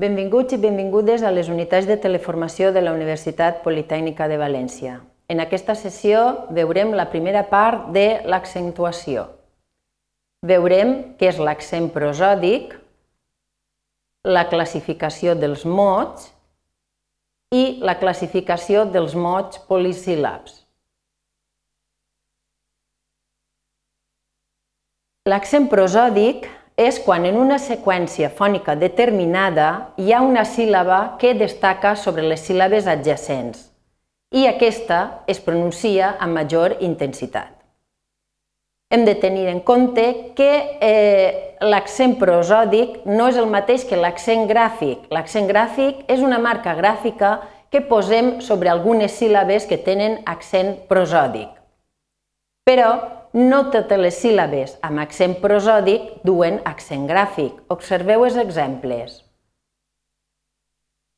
Benvinguts i benvingudes a les unitats de teleformació de la Universitat Politècnica de València. En aquesta sessió veurem la primera part de l'accentuació. Veurem què és l'accent prosòdic, la classificació dels mots i la classificació dels mots polisíl·labs. L'accent prosòdic és quan en una seqüència fònica determinada hi ha una síl·laba que destaca sobre les síl·labes adjacents i aquesta es pronuncia amb major intensitat. Hem de tenir en compte que eh, l'accent prosòdic no és el mateix que l'accent gràfic. L'accent gràfic és una marca gràfica que posem sobre algunes síl·labes que tenen accent prosòdic. Però no totes les síl·labes amb accent prosòdic duen accent gràfic. Observeu els exemples.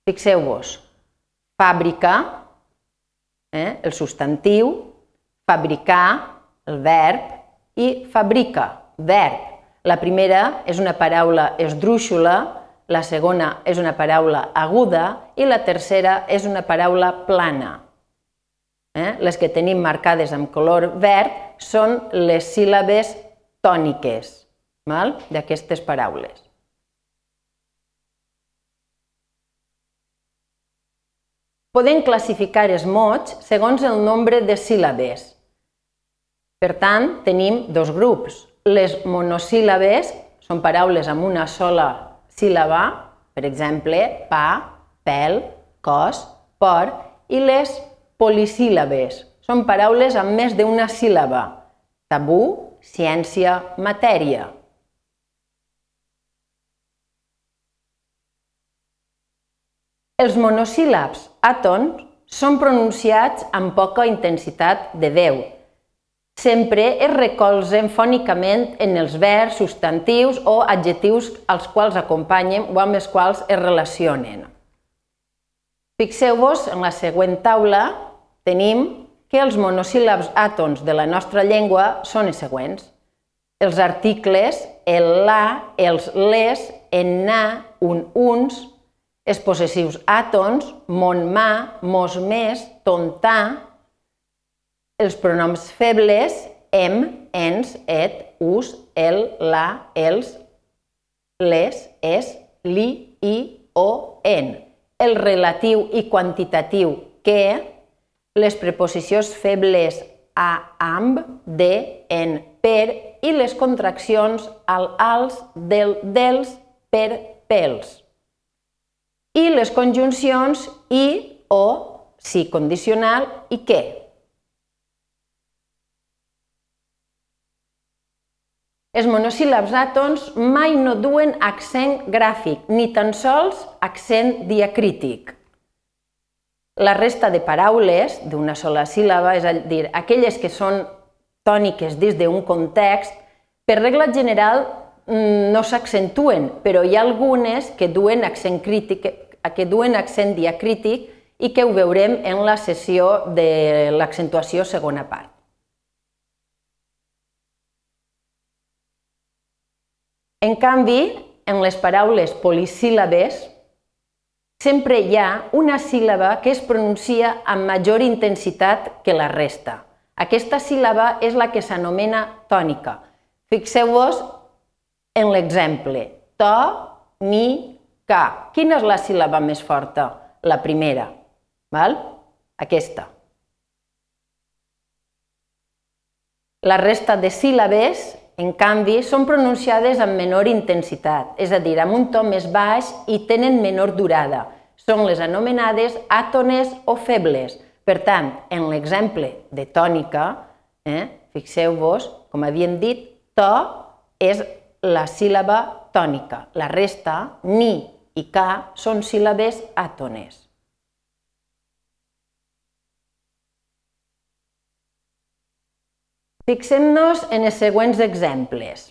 Fixeu-vos. Fàbrica, eh, el substantiu, fabricar, el verb, i fabrica, verb. La primera és una paraula esdrúixola, la segona és una paraula aguda i la tercera és una paraula plana. Eh? Les que tenim marcades amb color verd són les síl·labes tòniques d'aquestes paraules. Podem classificar els mots segons el nombre de síl·labes. Per tant, tenim dos grups. Les monosíl·labes són paraules amb una sola síl·laba, per exemple, pa, pèl, cos, por, i les polisíl·labes. Són paraules amb més d'una síl·laba. Tabú, ciència, matèria. Els monosíl·labs àtons són pronunciats amb poca intensitat de veu. Sempre es recolzen fònicament en els verbs, substantius o adjectius als quals acompanyen o amb els quals es relacionen. Fixeu-vos en la següent taula tenim que els monosíl·labs àtons de la nostra llengua són els següents. Els articles, el la, els les, en na, un, uns, els possessius àtons, mon, ma, mos, més, tontà, els pronoms febles, em, ens, et, us, el, la, els, les, es, li, i, o, en. El relatiu i quantitatiu que, les preposicions febles a, amb, de, en, per i les contraccions al, als, del, dels, per, pels. I les conjuncions i, o, si condicional i què. Els monosíl·labs àtons mai no duen accent gràfic, ni tan sols accent diacrític. La resta de paraules d'una sola síl·laba, és a dir, aquelles que són tòniques dins d'un context, per regla general mm, no s'accentuen, però hi ha algunes que duen accent crític, que duen accent diacrític i que ho veurem en la sessió de l'accentuació segona part. En canvi, en les paraules polisíl·labes, sempre hi ha una síl·laba que es pronuncia amb major intensitat que la resta. Aquesta síl·laba és la que s'anomena tònica. Fixeu-vos en l'exemple. To, ni, ca. Quina és la síl·laba més forta? La primera. Val? Aquesta. La resta de síl·labes, en canvi, són pronunciades amb menor intensitat, és a dir, amb un to més baix i tenen menor durada. Són les anomenades àtones o febles. Per tant, en l'exemple de tònica, eh, fixeu-vos, com havíem dit, to és la síl·laba tònica. La resta, ni i ca, són síl·labes àtones. Fixem-nos en els següents exemples.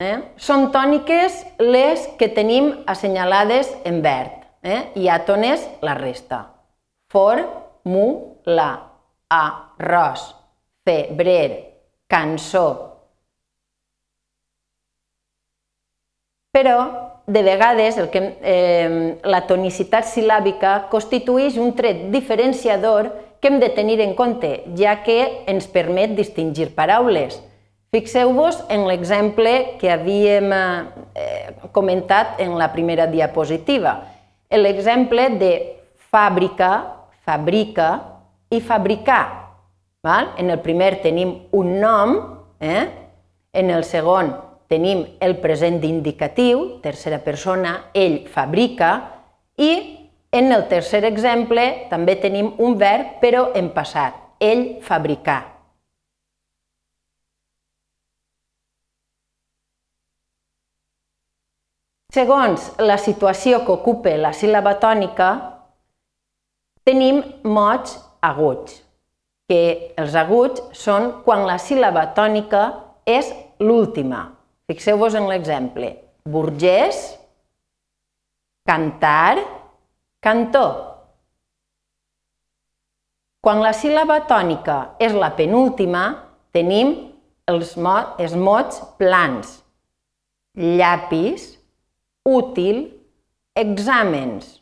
Eh? Són tòniques les que tenim assenyalades en verd eh? i àtones la resta. For, mu, la, arròs, febrer, cançó. Però de vegades el que, eh, la tonicitat sil·làbica constitueix un tret diferenciador que hem de tenir en compte, ja que ens permet distingir paraules. Fixeu-vos en l'exemple que havíem eh, comentat en la primera diapositiva, l'exemple de fàbrica, fabrica i fabricar. Val? En el primer tenim un nom, eh? en el segon tenim el present indicatiu, tercera persona, ell fabrica, i en el tercer exemple també tenim un verb, però en passat, ell fabricà. Segons la situació que ocupa la síl·laba tònica, tenim mots aguts, que els aguts són quan la síl·laba tònica és l'última. Fixeu-vos en l'exemple. Burgès, cantar, cantó. Quan la síl·laba tònica és la penúltima, tenim els, mots, els mots plans. Llapis, útil, exàmens.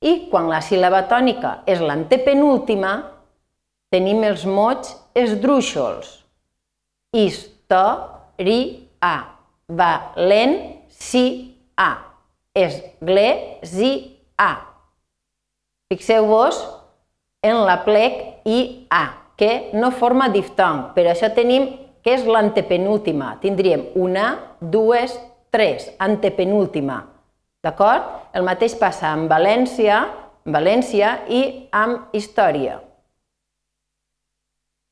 I quan la síl·laba tònica és l'antepenúltima, tenim els mots esdrúixols. Història, valencià, església. Fixeu-vos en la plec IA, que no forma diftong. Per això tenim que és l'antepenúltima. Tindríem una, dues, tres, antepenúltima. D'acord? El mateix passa amb València, València i amb història.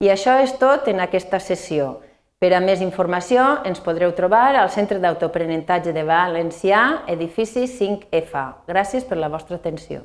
I això és tot en aquesta sessió. Per a més informació ens podreu trobar al Centre d'Autoaprenentatge de Valencià, edifici 5F. Gràcies per la vostra atenció.